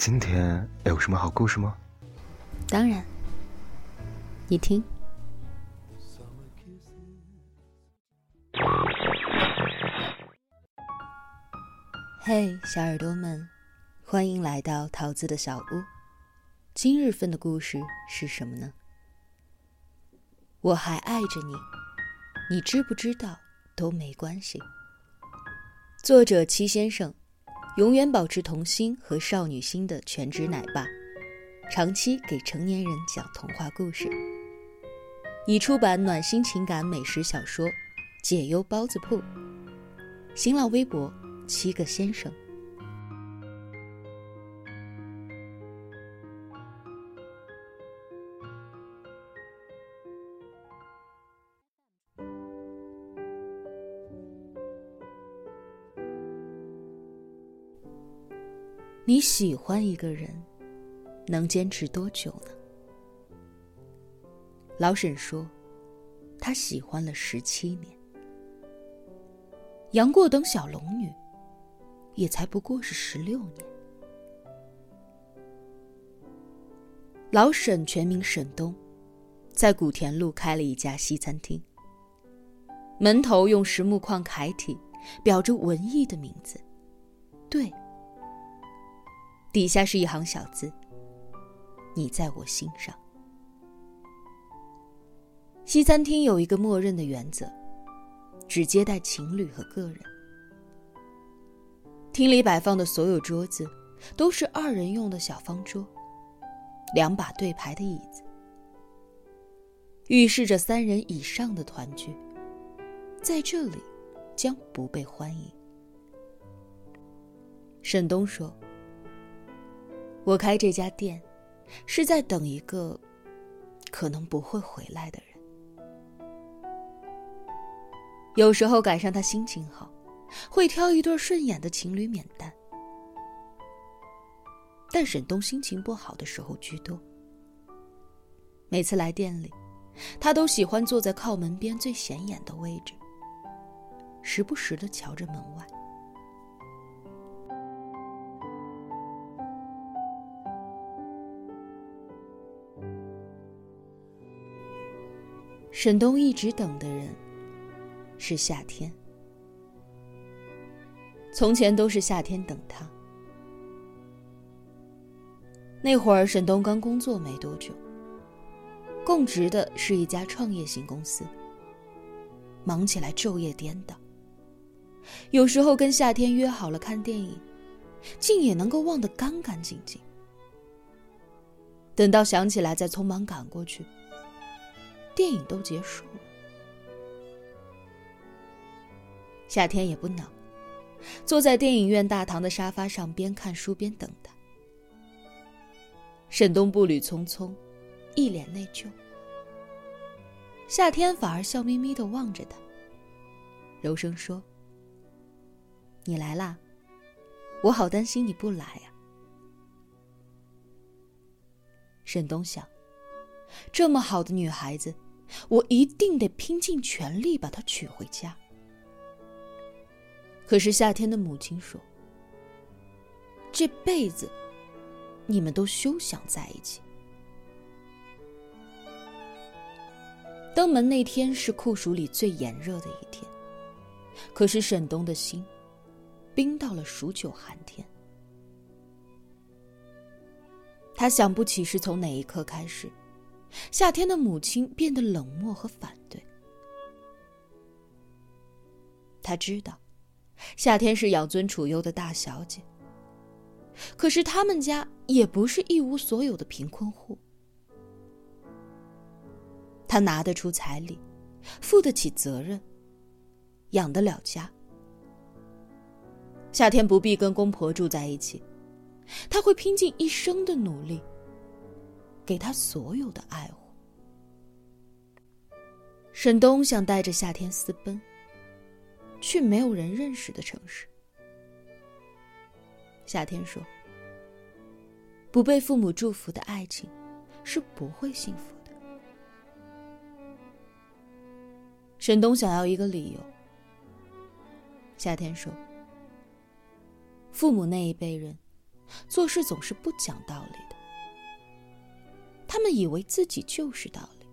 今天有什么好故事吗？当然，你听。嘿，小耳朵们，欢迎来到桃子的小屋。今日份的故事是什么呢？我还爱着你，你知不知道都没关系。作者七先生，永远保持童心和少女心的全职奶爸，长期给成年人讲童话故事。已出版暖心情感美食小说《解忧包子铺》。新浪微博。七个先生，你喜欢一个人，能坚持多久呢？老沈说，他喜欢了十七年。杨过等小龙女。也才不过是十六年。老沈全名沈东，在古田路开了一家西餐厅。门头用实木框楷体裱着文艺的名字，对。底下是一行小字：“你在我心上。”西餐厅有一个默认的原则，只接待情侣和个人。厅里摆放的所有桌子，都是二人用的小方桌，两把对排的椅子，预示着三人以上的团聚，在这里将不被欢迎。沈东说：“我开这家店，是在等一个可能不会回来的人。有时候赶上他心情好。”会挑一对顺眼的情侣免单，但沈东心情不好的时候居多。每次来店里，他都喜欢坐在靠门边最显眼的位置，时不时的瞧着门外。沈东一直等的人是夏天。从前都是夏天等他。那会儿沈东刚工作没多久，供职的是一家创业型公司，忙起来昼夜颠倒。有时候跟夏天约好了看电影，竟也能够忘得干干净净。等到想起来再匆忙赶过去，电影都结束了。夏天也不恼。坐在电影院大堂的沙发上，边看书边等他。沈东步履匆匆，一脸内疚。夏天反而笑眯眯的望着他，柔声说：“你来啦，我好担心你不来呀。”沈东想，这么好的女孩子，我一定得拼尽全力把她娶回家。可是夏天的母亲说：“这辈子，你们都休想在一起。”登门那天是酷暑里最炎热的一天，可是沈东的心冰到了数九寒天。他想不起是从哪一刻开始，夏天的母亲变得冷漠和反对。他知道。夏天是养尊处优的大小姐，可是他们家也不是一无所有的贫困户。他拿得出彩礼，负得起责任，养得了家。夏天不必跟公婆住在一起，他会拼尽一生的努力，给他所有的爱护。沈东想带着夏天私奔。去没有人认识的城市。夏天说：“不被父母祝福的爱情，是不会幸福的。”沈东想要一个理由。夏天说：“父母那一辈人做事总是不讲道理的，他们以为自己就是道理。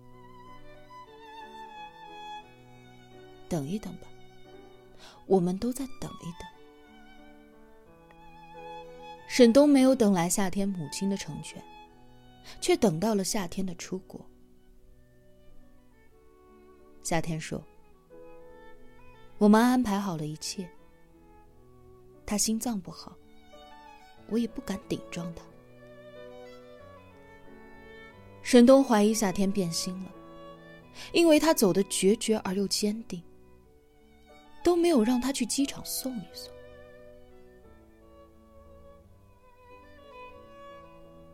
等一等吧，我们都在等一等。沈东没有等来夏天母亲的成全，却等到了夏天的出国。夏天说：“我们安排好了一切。他心脏不好，我也不敢顶撞他。”沈东怀疑夏天变心了，因为他走的决绝而又坚定。都没有让他去机场送一送。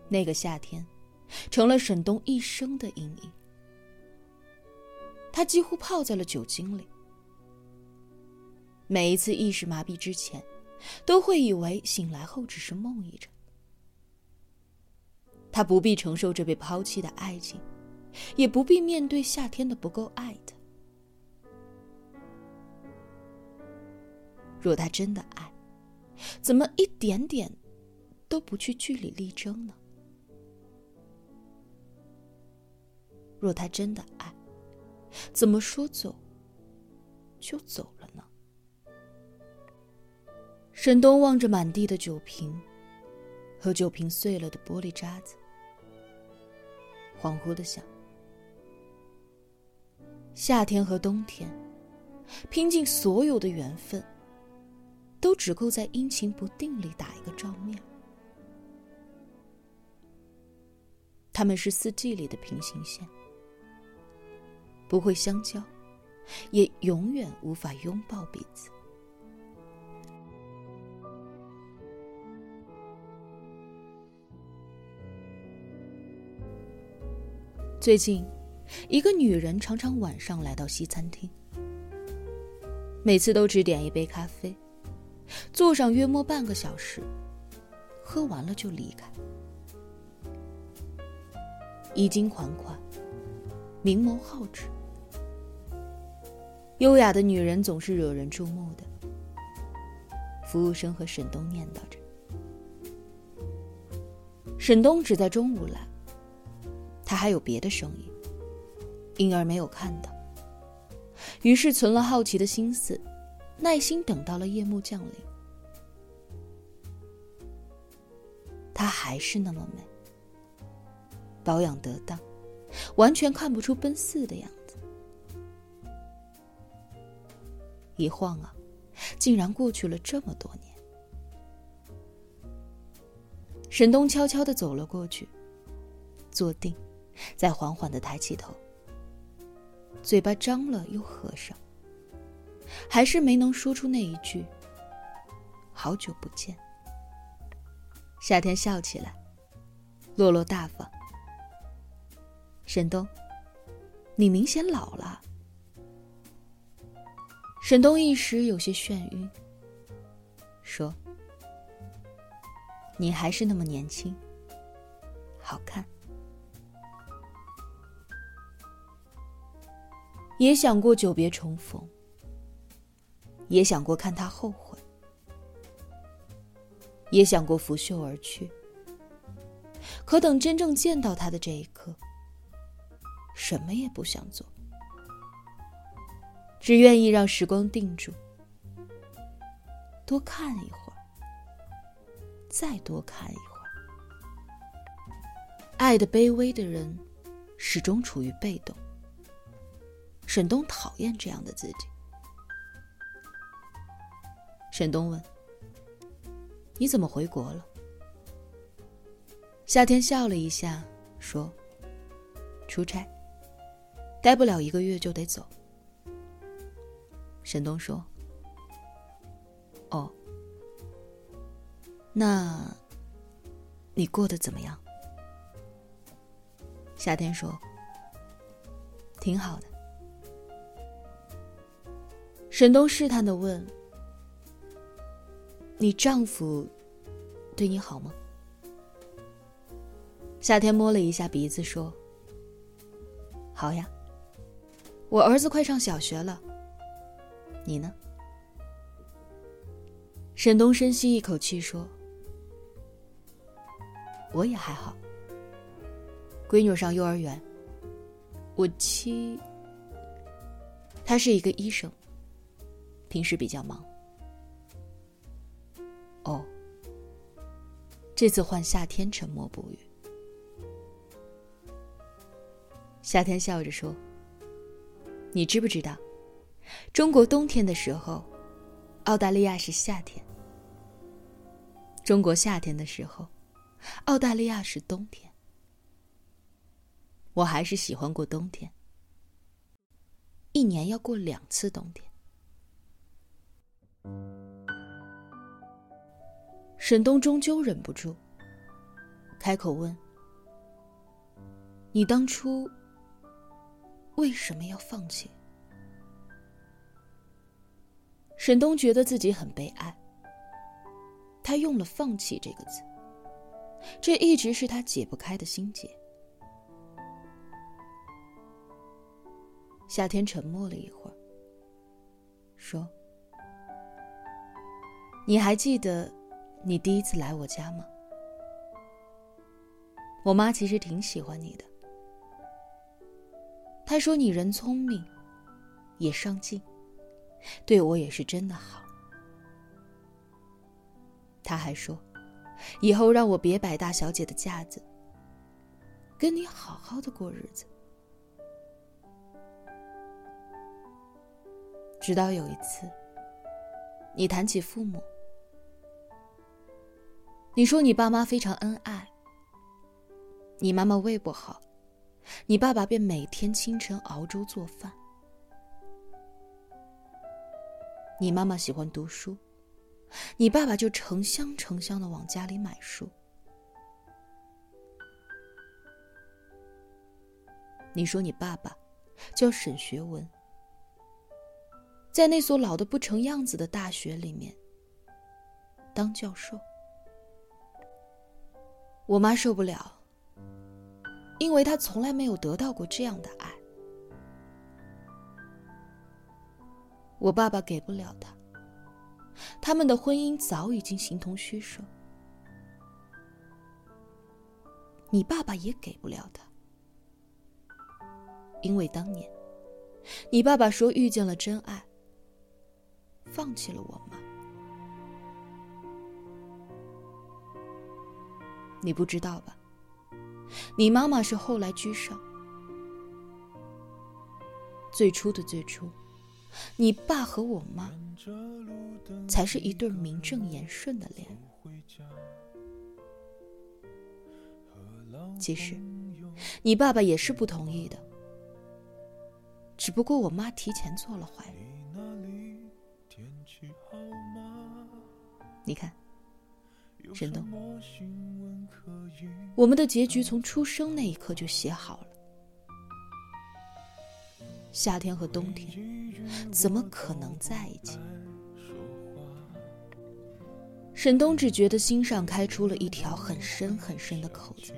那个夏天，成了沈东一生的阴影。他几乎泡在了酒精里，每一次意识麻痹之前，都会以为醒来后只是梦一场。他不必承受这被抛弃的爱情，也不必面对夏天的不够爱他。若他真的爱，怎么一点点都不去据理力争呢？若他真的爱，怎么说走就走了呢？沈东望着满地的酒瓶和酒瓶碎了的玻璃渣子，恍惚的想：夏天和冬天，拼尽所有的缘分。都只够在阴晴不定里打一个照面。他们是四季里的平行线，不会相交，也永远无法拥抱彼此。最近，一个女人常常晚上来到西餐厅，每次都只点一杯咖啡。坐上约莫半个小时，喝完了就离开。衣襟款款，明眸皓齿，优雅的女人总是惹人注目的。服务生和沈东念叨着。沈东只在中午来，还有别的声音，因而没有看到。于是存了好奇的心思。耐心等到了夜幕降临，她还是那么美，保养得当，完全看不出奔四的样子。一晃啊，竟然过去了这么多年。沈东悄悄的走了过去，坐定，再缓缓的抬起头，嘴巴张了又合上。还是没能说出那一句“好久不见”。夏天笑起来，落落大方。沈东，你明显老了。沈东一时有些眩晕，说：“你还是那么年轻，好看。”也想过久别重逢。也想过看他后悔，也想过拂袖而去。可等真正见到他的这一刻，什么也不想做，只愿意让时光定住，多看一会儿，再多看一会儿。爱的卑微的人，始终处于被动。沈东讨厌这样的自己。沈东问：“你怎么回国了？”夏天笑了一下，说：“出差，待不了一个月就得走。”沈东说：“哦，那你过得怎么样？”夏天说：“挺好的。”沈东试探的问。你丈夫对你好吗？夏天摸了一下鼻子说：“好呀，我儿子快上小学了。你呢？”沈东深吸一口气说：“我也还好。闺女上幼儿园，我妻……他是一个医生，平时比较忙。哦，这次换夏天沉默不语。夏天笑着说：‘你知不知道，中国冬天的时候，澳大利亚是夏天；中国夏天的时候，澳大利亚是冬天。我还是喜欢过冬天。’”一年要过两次冬天。沈东终究忍不住，开口问：“你当初为什么要放弃？”沈东觉得自己很悲哀。他用了“放弃”这个字，这一直是他解不开的心结。夏天沉默了一会儿，说：“你还记得你第一次来我家吗？我妈其实挺喜欢你的。她说你人聪明，也上进，对我也是真的好。她还说，以后让我别摆大小姐的架子，跟你好好的过日子。”直到有一次，你谈起父母，你说你爸妈非常恩爱，你妈妈胃不好，你爸爸便每天清晨熬粥做饭。你妈妈喜欢读书，你爸爸就成箱成箱的往家里买书。你说你爸爸叫沈学文。在那所老的不成样子的大学里面，当教授。我妈受不了，因为她从来没有得到过这样的爱。我爸爸给不了她，他们的婚姻早已经形同虚设。你爸爸也给不了她，因为当年，你爸爸说遇见了真爱。放弃了我你不知道吧？你妈妈是后来居上。最初的最初，你爸和我妈才是一对名正言顺的恋人。其实，你爸爸也是不同意的，只不过我妈提前做了怀孕。你看，沈东，我们的结局从出生那一刻就写好了。夏天和冬天怎么可能在一起？沈东只觉得心上开出了一条很深很深的口子，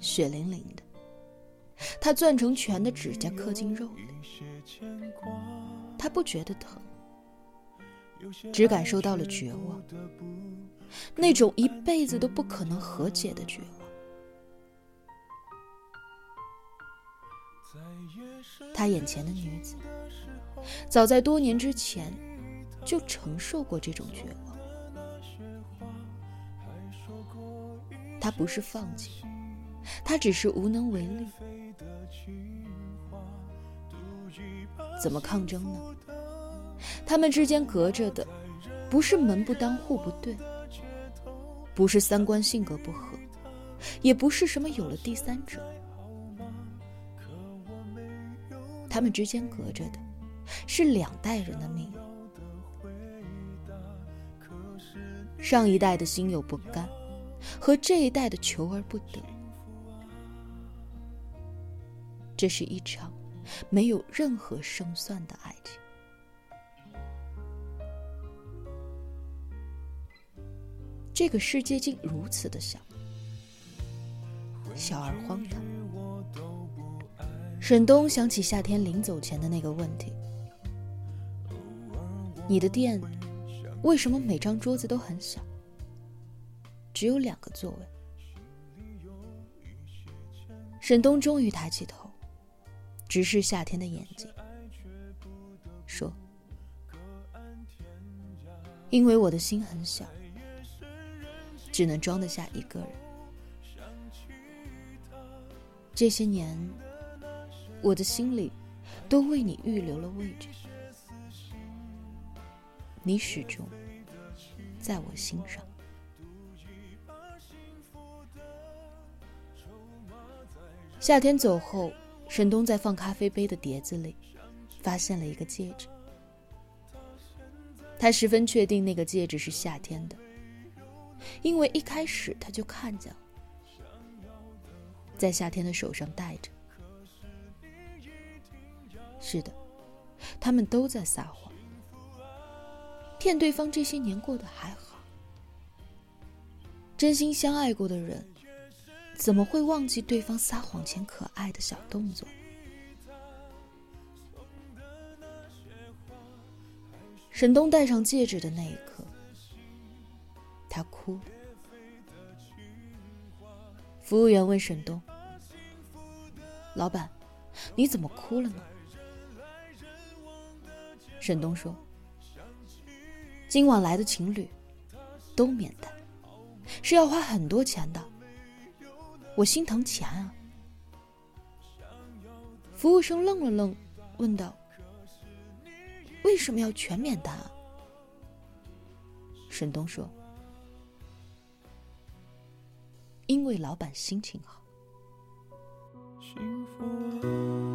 血淋淋的，他攥成拳的指甲刻进肉里，他不觉得疼。只感受到了绝望，那种一辈子都不可能和解的绝望。他眼前的女子，早在多年之前就承受过这种绝望。他不是放弃，他只是无能为力。怎么抗争呢？他们之间隔着的，不是门不当户不对，不是三观性格不合，也不是什么有了第三者。他们之间隔着的，是两代人的命。上一代的心有不甘，和这一代的求而不得。这是一场没有任何胜算的爱情。这个世界竟如此的小，小而荒唐。沈东想起夏天临走前的那个问题：“你的店为什么每张桌子都很小，只有两个座位。沈东终于抬起头，直视夏天的眼睛，说：“因为我的心很小，只能装得下一个人。这些年，我的心里都为你预留了位置，你始终在我心上。”夏天走后，沈东在放咖啡杯的碟子里发现了一个戒指。他十分确定那个戒指是夏天的，因为一开始他就看见了，在夏天的手上戴着。是的，他们都在撒谎，骗对方这些年过得还好。真心相爱过的人。怎么会忘记对方撒谎前可爱的小动作？沈东戴上戒指的那一刻，哭。服务员问沈东：“老板，你怎么哭了呢？”沈东说：“今晚来的情侣都免单，是要花很多钱的。”我心疼钱啊！服务生愣了愣，问道：“为什么要全免单？”啊？”沈东说：“因为老板心情好。”幸福